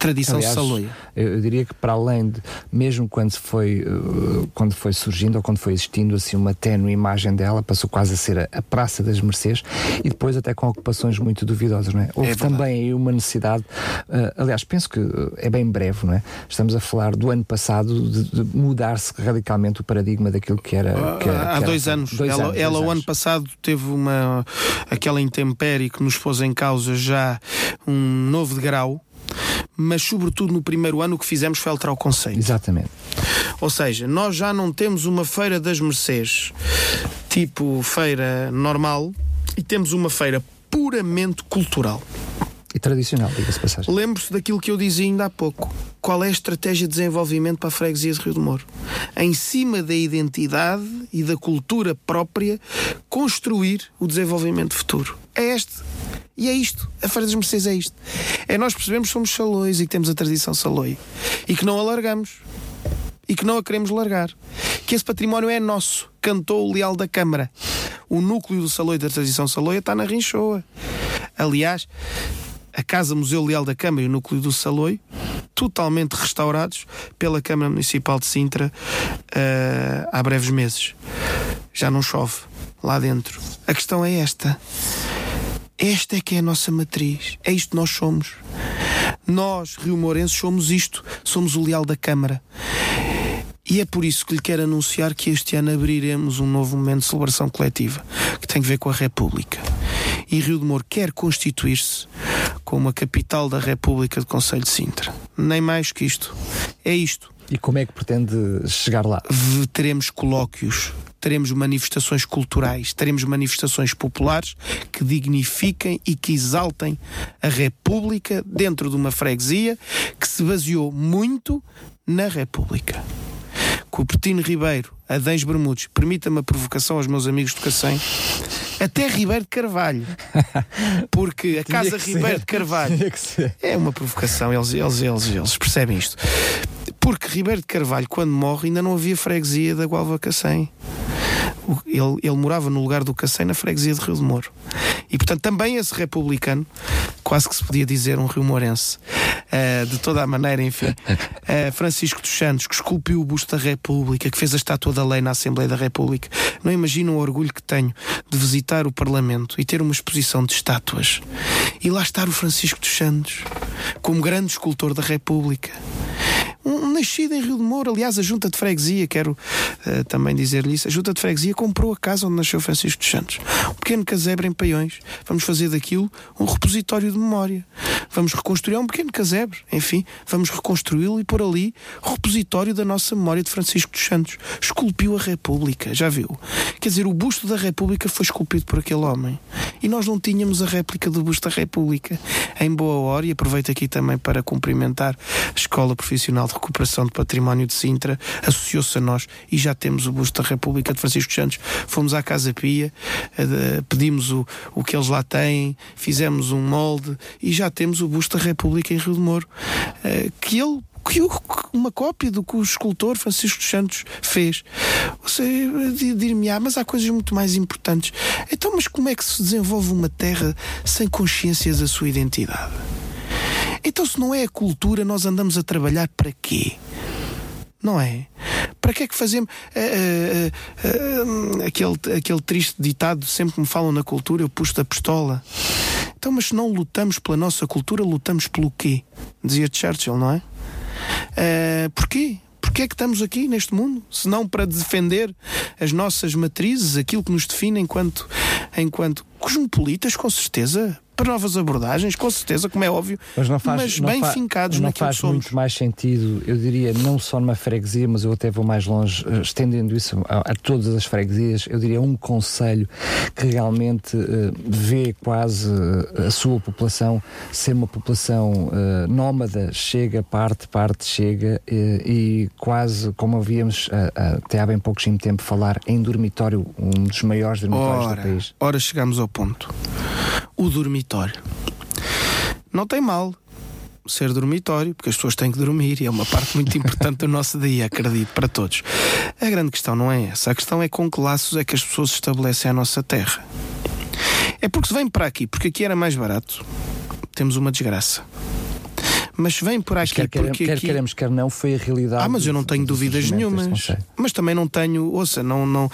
tradição Aliás, saloia. Eu diria que para além de, mesmo quando foi, uh, quando foi surgindo ou quando foi existindo assim uma ténue imagem dela, passou quase a ser a, Praça das Mercês e depois até com ocupações muito duvidosas, não é? Houve é também aí uma necessidade, uh, aliás, penso que uh, é bem breve, não é? Estamos a falar do ano passado de mudar-se radicalmente o paradigma daquilo que era. Que era há que dois era, anos. Dois ela, anos, ela dois o anos. ano passado teve uma aquela intempérie que nos pôs em causa já um novo degrau mas sobretudo no primeiro ano o que fizemos foi alterar o conceito. Exatamente. Ou seja, nós já não temos uma feira das Mercês tipo feira normal e temos uma feira puramente cultural. E tradicional, diga-se passagem. Lembro-se daquilo que eu dizia ainda há pouco. Qual é a estratégia de desenvolvimento para a freguesia de Rio de Moro? Em cima da identidade e da cultura própria, construir o desenvolvimento futuro. É este e é isto. A Feira das Mercês é isto. É nós percebemos que somos salões e que temos a tradição saloi. E que não a largamos. E que não a queremos largar. Que esse património é nosso. Cantou o Leal da Câmara. O núcleo do saloi da tradição saloia está na Rinchoa. Aliás, a Casa Museu Leal da Câmara e o núcleo do Saloi, totalmente restaurados pela Câmara Municipal de Sintra uh, há breves meses. Já não chove lá dentro. A questão é esta. Esta é que é a nossa matriz. É isto que nós somos. Nós, Rio Mourenses, somos isto. Somos o leal da Câmara. E é por isso que lhe quero anunciar que este ano abriremos um novo momento de celebração coletiva que tem a ver com a República. E Rio de Moro quer constituir-se como a capital da República de Conselho de Sintra. Nem mais que isto. É isto. E como é que pretende chegar lá? Teremos colóquios teremos manifestações culturais, teremos manifestações populares que dignifiquem e que exaltem a República dentro de uma freguesia que se baseou muito na República. Cupertino Ribeiro, Adães Bermudes, permita-me a provocação aos meus amigos do Cacém, até Ribeiro de Carvalho, porque a Casa Ribeiro de Carvalho é uma provocação, eles, eles, eles, eles percebem isto. Porque Ribeiro de Carvalho, quando morre, ainda não havia freguesia da Gualva Cacém ele, ele morava no lugar do Cacém, na freguesia de Rio de Moro. E, portanto, também esse republicano, quase que se podia dizer um rio morense, uh, de toda a maneira, enfim. Uh, Francisco dos Santos, que esculpiu o busto da República, que fez a estátua da lei na Assembleia da República. Não imagino o orgulho que tenho de visitar o Parlamento e ter uma exposição de estátuas. E lá estar o Francisco dos Santos, como grande escultor da República um, nascido em Rio de Moura. Aliás, a Junta de Freguesia, quero uh, também dizer-lhe isso, a Junta de Freguesia comprou a casa onde nasceu Francisco dos Santos. Um pequeno casebre em Paiões. Vamos fazer daquilo um repositório de memória. Vamos reconstruir um pequeno casebre, enfim, vamos reconstruí-lo e pôr ali repositório da nossa memória de Francisco dos Santos. Esculpiu a República, já viu? Quer dizer, o busto da República foi esculpido por aquele homem. E nós não tínhamos a réplica do busto da República. Em boa hora, e aproveito aqui também para cumprimentar a Escola Profissional de Recuperação de Património de Sintra, associou-se a nós e já temos o busto da República de Francisco Santos. Fomos à Casa Pia, eh, pedimos o, o que eles lá têm, fizemos um molde e já temos o busto da República em Rio de Moro, eh, que ele uma cópia do que o escultor Francisco Santos fez. Você dir-me, ah, mas há coisas muito mais importantes. Então, mas como é que se desenvolve uma terra sem consciência da sua identidade? Então, se não é a cultura, nós andamos a trabalhar para quê? Não é? Para que é que fazemos uh, uh, uh, aquele, aquele triste ditado sempre que me falam na cultura, eu puxo da pistola. Então, mas se não lutamos pela nossa cultura, lutamos pelo quê? Dizia Churchill, não é? Uh, porquê? Porquê é que estamos aqui neste mundo? Se não para defender as nossas matrizes, aquilo que nos define enquanto, enquanto cosmopolitas, com certeza, para novas abordagens, com certeza, como é óbvio, mas, não faz, mas bem fa fincados não naquilo faz que somos. muito mais sentido, eu diria, não só numa freguesia, mas eu até vou mais longe, eh, estendendo isso a, a todas as freguesias, eu diria um conselho que realmente uh, vê quase uh, a sua população ser uma população uh, nómada, chega, parte, parte, chega, e quase, como ouvíamos até há bem pouquinho tempo falar, em dormitório, um dos maiores dormitórios ora, do país. Ora, chegamos ao ponto. O dormitório dormitório. Não tem mal ser dormitório, porque as pessoas têm que dormir e é uma parte muito importante do nosso dia, acredito, para todos. A grande questão não é essa. A questão é com que laços é que as pessoas estabelecem a nossa terra. É porque se vem para aqui, porque aqui era mais barato, temos uma desgraça mas vem por aqui quer, porque quer aqui... queremos, quer não, foi a realidade. Ah, mas eu não tenho dúvidas nenhumas. Mas também não tenho, ouça, não, não,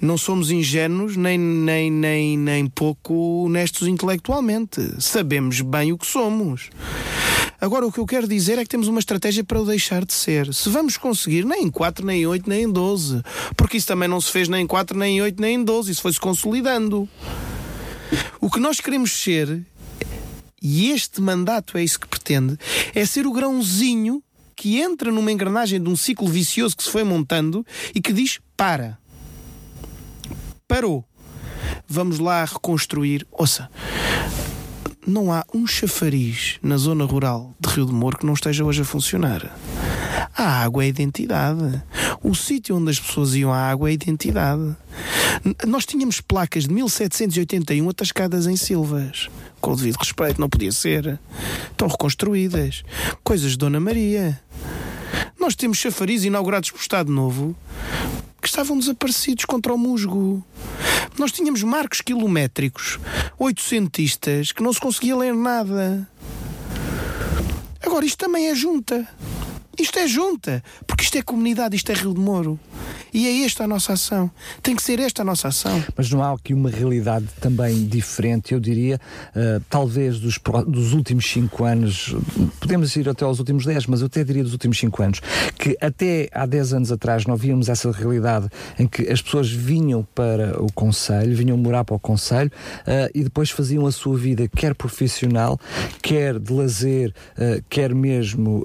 não somos ingênuos nem, nem, nem, nem pouco honestos intelectualmente. Sabemos bem o que somos. Agora, o que eu quero dizer é que temos uma estratégia para o deixar de ser. Se vamos conseguir, nem em 4, nem em 8, nem em 12. Porque isso também não se fez nem em 4, nem em 8, nem em 12. Isso foi-se consolidando. O que nós queremos ser e este mandato é isso que pretende, é ser o grãozinho que entra numa engrenagem de um ciclo vicioso que se foi montando e que diz para. Parou. Vamos lá reconstruir. Ouça, não há um chafariz na zona rural de Rio de Moro que não esteja hoje a funcionar. A água é identidade. O sítio onde as pessoas iam à água é identidade. Nós tínhamos placas de 1781 atascadas em silvas. Com o devido respeito, não podia ser. Estão reconstruídas. Coisas de Dona Maria. Nós temos chafariz inaugurados por Estado Novo que estavam desaparecidos contra o musgo. Nós tínhamos marcos quilométricos, oitocentistas, que não se conseguia ler nada. Agora, isto também é junta. Isto é junta, porque isto é comunidade, isto é Rio de Moro. E é esta a nossa ação. Tem que ser esta a nossa ação. Mas não há aqui uma realidade também diferente, eu diria, uh, talvez dos, dos últimos cinco anos, podemos ir até aos últimos dez, mas eu até diria dos últimos cinco anos, que até há dez anos atrás não víamos essa realidade em que as pessoas vinham para o Conselho, vinham morar para o Conselho uh, e depois faziam a sua vida, quer profissional, quer de lazer, uh, quer mesmo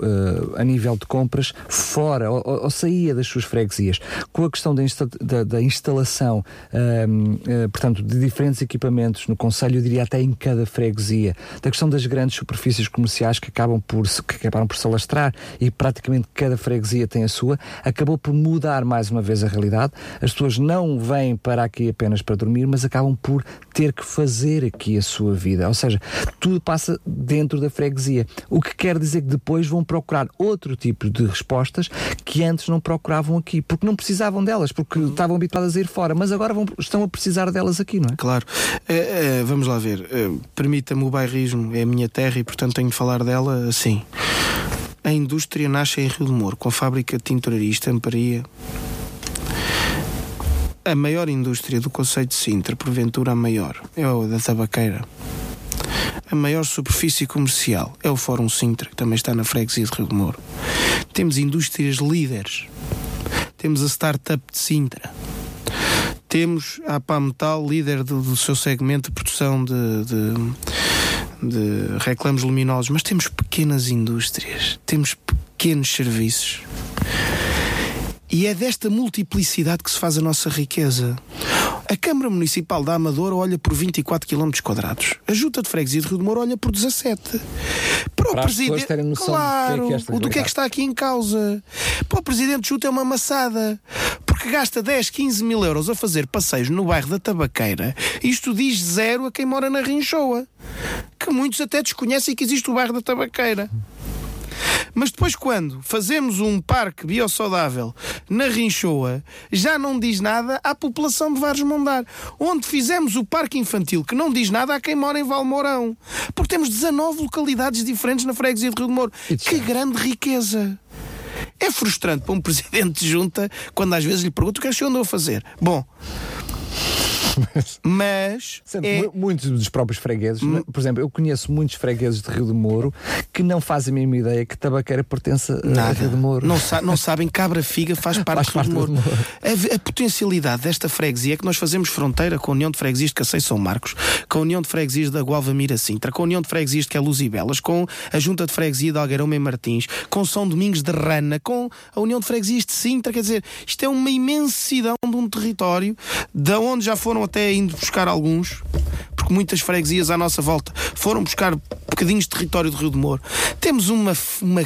a nível de compras, fora, ou, ou saía das suas freguesias com a questão da, insta da, da instalação, um, uh, eh, portanto, de diferentes equipamentos no Conselho, eu diria até em cada freguesia, da questão das grandes superfícies comerciais que acabam por, que acabaram por se alastrar e praticamente cada freguesia freguesia tem a sua, acabou por mudar mais uma vez a realidade. As pessoas não vêm para aqui apenas para dormir, mas acabam por ter que fazer aqui a sua vida. Ou seja, tudo passa dentro da freguesia. O que quer dizer que depois vão procurar outro tipo de respostas que antes não procuravam aqui, porque não precisavam delas, porque estavam habituadas a ir fora, mas agora vão, estão a precisar delas aqui, não é? Claro. É, é, vamos lá ver. É, Permita-me o bairrismo, é a minha terra e, portanto, tenho de falar dela assim. A indústria nasce em Rio de Moro, com a fábrica de tinturaria e estamparia. A maior indústria do Conceito de Sintra, porventura a maior, é a da tabaqueira. A maior superfície comercial é o Fórum Sintra, que também está na freguesia de Rio de Moro. Temos indústrias líderes. Temos a startup de Sintra. Temos a Pametal, líder do, do seu segmento de produção de, de, de reclamos luminosos, mas temos pequenas indústrias, temos pequenos serviços. E é desta multiplicidade que se faz a nossa riqueza. A Câmara Municipal da Amadora olha por 24 km. A Junta de Freguesia de Rio de Moro olha por 17. Para o Para pessoas Presidente, noção claro, do que é que é o do que é que está aqui em causa. Para o Presidente de Junta é uma maçada. Porque gasta 10, 15 mil euros a fazer passeios no bairro da Tabaqueira. Isto diz zero a quem mora na Rinchoa. Que muitos até desconhecem que existe o bairro da Tabaqueira. Mas depois, quando fazemos um parque biosaudável na Rinchoa, já não diz nada à população de Vares Mondar. Onde fizemos o parque infantil, que não diz nada a quem mora em Valmourão. Porque temos 19 localidades diferentes na freguesia de Rio de Moro. De Que grande riqueza! É frustrante para um presidente de junta quando às vezes lhe pergunto o que é que andou a fazer. Bom, mas é, mu- muitos dos próprios fregueses, né? por exemplo, eu conheço muitos fregueses de Rio de Moro que não fazem a mesma ideia que Tabaqueira pertence a- a Nada. Rio de Moro. Não, sa- não sabem que Cabra Figa faz parte, Faz do parte Rio de Moro. A, a potencialidade desta freguesia é que nós fazemos fronteira com a União de Freguesias de Cacém São Marcos, com a União de Freguesias da Gualva Mira Sintra, com a União de Freguesias de Queluz e Belas, com a Junta de Freguesia de Algueirão e Martins, com São Domingos de Rana, com a União de Freguesias de Sintra. Quer dizer, isto é uma imensidão de um território, da onde já foram até indo buscar alguns, porque muitas freguesias à nossa volta foram buscar bocadinhos de território do Rio de Moro. Temos uma, uma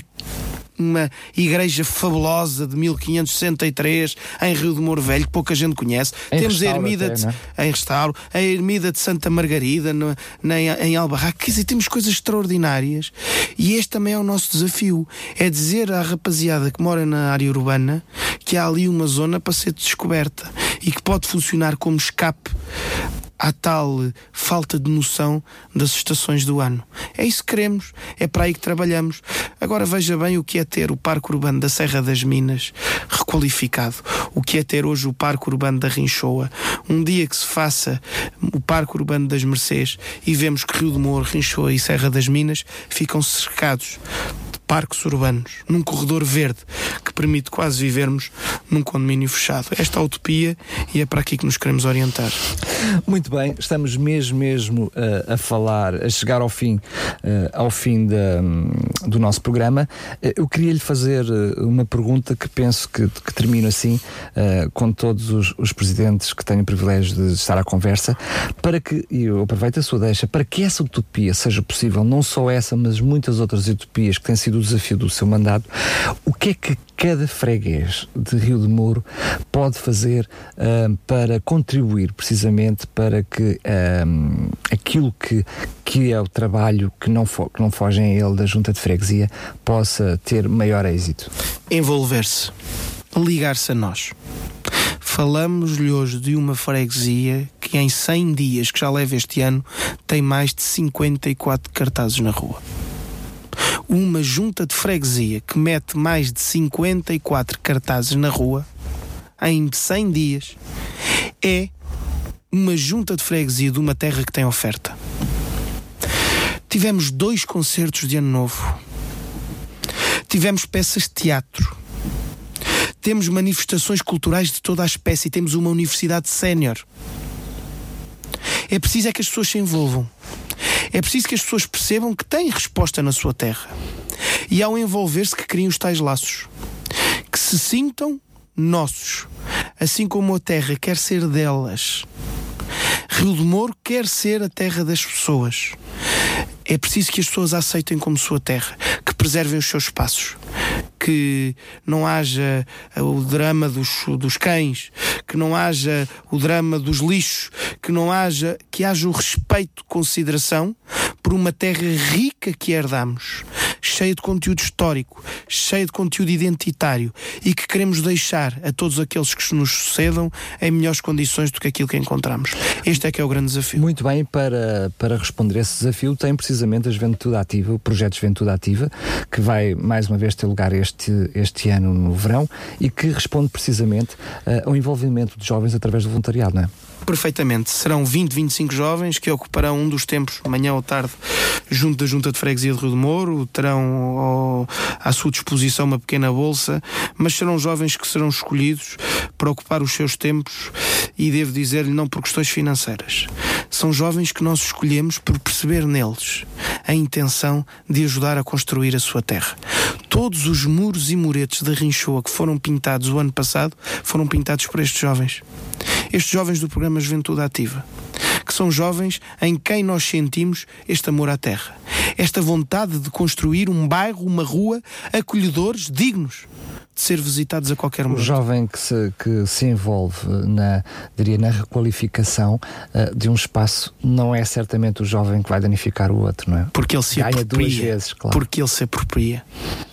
uma igreja fabulosa de 1563 em Rio de Moro Velho, que pouca gente conhece. Em Temos a ermida de, não em restauro, a ermida de Santa Margarida no, na, em Albarraque. Quer dizer, temos coisas extraordinárias e este também é o nosso desafio. É dizer à rapaziada que mora na área urbana que há ali uma zona para ser descoberta e que pode funcionar como escape à tal falta de noção das estações do ano. É isso que queremos, é para aí que trabalhamos. Agora veja bem o que é ter o Parque Urbano da Serra das Minas requalificado, o que é ter hoje o Parque Urbano da Rinchoa. Um dia que se faça o Parque Urbano das Mercês e vemos que Rio de Moro, Rinchoa e Serra das Minas ficam cercados parques urbanos, num corredor verde que permite quase vivermos num condomínio fechado. Esta é utopia e é para aqui que nos queremos orientar. Muito bem, estamos mesmo, mesmo uh, a falar, a chegar ao fim, uh, ao fim da, hum, do nosso programa. Uh, eu queria lhe fazer uma pergunta que penso que, que termino assim, com todos os, os presidentes que tenho o privilégio de estar à conversa, para que, e eu aproveito a sua deixa, para que essa utopia seja possível, não só essa, mas muitas outras utopias que têm sido o desafio do seu mandato, o que é que cada freguês de Rio de Moro pode fazer uh, para contribuir precisamente para que um, aquilo que, que é o trabalho que não, fo que não fogem a ele da junta de freguesia possa ter maior êxito? Envolver-se, ligar-se a nós. Falamos-lhe hoje de uma freguesia que em 100 dias, que já leva este ano, tem mais de 54 cartazes na rua. Uma junta de freguesia que mete mais de 54 cartazes na rua em 100 dias é uma junta de freguesia de uma terra que tem oferta. Tivemos dois concertos de Ano Novo. Tivemos peças de teatro. Temos manifestações culturais de toda a espécie. Temos uma universidade sénior. É preciso é que as pessoas se envolvam. É preciso que as pessoas percebam que têm resposta na sua terra. E ao envolver-se que criem os tais laços. Que se sintam nossos. Assim como a terra quer ser delas. Rio de Moro quer ser a terra das pessoas. É preciso que as pessoas a aceitem como sua terra, que preservem os seus espaços, que não haja o drama dos, dos cães, que não haja o drama dos lixos, que não haja, que haja o respeito, consideração por uma terra rica que herdamos, cheia de conteúdo histórico, cheia de conteúdo identitário e que queremos deixar a todos aqueles que nos sucedam em melhores condições do que aquilo que encontramos. Este é que é o grande desafio. Muito bem, para, para responder a esse desafio tem precisamente a Juventude Ativa, o projeto Juventude Ativa, que vai mais uma vez ter lugar este, este ano no verão e que responde precisamente uh, ao envolvimento de jovens através do voluntariado, não é? Perfeitamente. Serão 20, 25 jovens que ocuparão um dos tempos, manhã ou tarde, junto da Junta de Freguesia de Rio de Moro. Terão à sua disposição uma pequena bolsa, mas serão jovens que serão escolhidos para ocupar os seus tempos e devo dizer-lhe não por questões financeiras. São jovens que nós escolhemos por perceber neles a intenção de ajudar a construir a sua terra. Todos os muros e muretes de Rinchoa que foram pintados o ano passado foram pintados por estes jovens. Estes jovens do programa Juventude Ativa que são jovens em quem nós sentimos este amor à terra, esta vontade de construir um bairro, uma rua, acolhedores, dignos de ser visitados a qualquer momento. O jovem que se, que se envolve na, diria, na requalificação uh, de um espaço não é certamente o jovem que vai danificar o outro, não é? Porque ele se Ganha apropria. duas vezes, claro. Porque ele se apropria.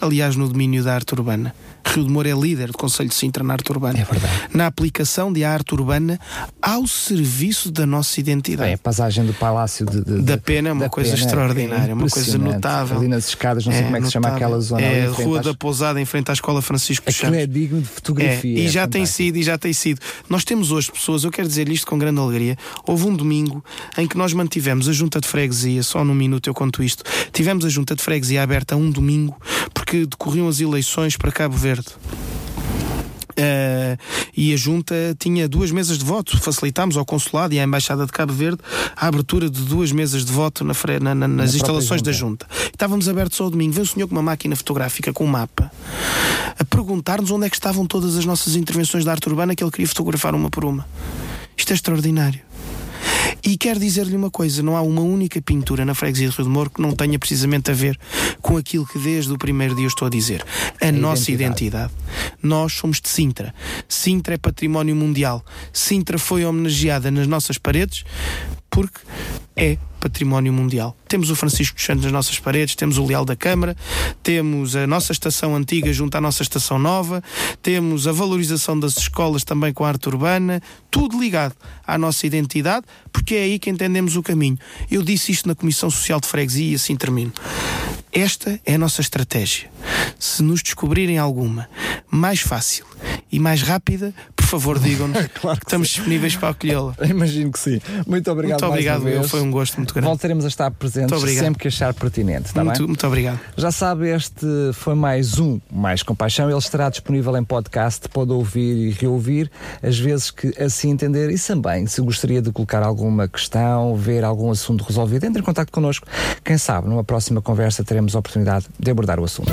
Aliás, no domínio da arte urbana. Rio de Moro é líder do Conselho de Sintra na arte urbana. É verdade. Na aplicação de arte urbana ao serviço da nossa identidade. Bem, a passagem do Palácio de, de- Da Pena é uma coisa Pena extraordinária, uma coisa notável. Ali nas escadas, não sei como é que se chama notável. aquela zona É Rua às- da Pousada, em frente à Escola Francisco Aquilo Chaves. é digno de fotografia. É, e é já tem fantástico. sido, e já tem sido. Nós temos hoje pessoas, eu quero dizer isto com grande alegria. Houve um domingo em que nós mantivemos a junta de freguesia, só num minuto eu conto isto. Tivemos a junta de freguesia aberta um domingo porque decorriam as eleições para Cabo Verde. Eh, e a junta tinha duas mesas de voto. Facilitámos ao consulado e à embaixada de Cabo Verde a abertura de duas mesas de voto na na- na- nas instalações da junta. junta. Estávamos abertos ao domingo. Veio o senhor com uma máquina fotográfica com um mapa a perguntar-nos onde é que estavam todas as nossas intervenções da arte urbana que ele queria fotografar uma por uma. Isto é extraordinário. E quero dizer-lhe uma coisa: não há uma única pintura na freguesia de Rio de Moro que não tenha precisamente a ver com aquilo que desde o primeiro dia eu estou a dizer. A, nossa identidade. identidade. Nós somos de Sintra. Sintra é património mundial. Sintra foi homenageada nas nossas paredes porque é património mundial. Temos o Francisco dos Santos nas nossas paredes, temos o Leal da Câmara, temos a nossa estação antiga junto à nossa estação nova, temos a valorização das escolas também com a arte urbana, tudo ligado à nossa identidade, porque é aí que entendemos o caminho. Eu disse isto na Comissão Social de Freguesia e assim termino. Esta é a nossa estratégia. Se nos descobrirem alguma mais fácil e mais rápida, favor digam-nos Claro que que estamos disponíveis para acolhê-la. Imagino que sim. Muito obrigado Muito obrigado, eu. Foi um gosto muito grande. Voltaremos a estar presentes sempre que achar pertinente, está muito, bem? muito obrigado. Já sabe, este foi mais um Mais Compaixão. Ele estará disponível em podcast, pode ouvir e reouvir as vezes que assim entender. E também, se gostaria de colocar alguma questão, ver algum assunto resolvido, entre em contato connosco. Quem sabe, numa próxima conversa teremos a oportunidade de abordar o assunto.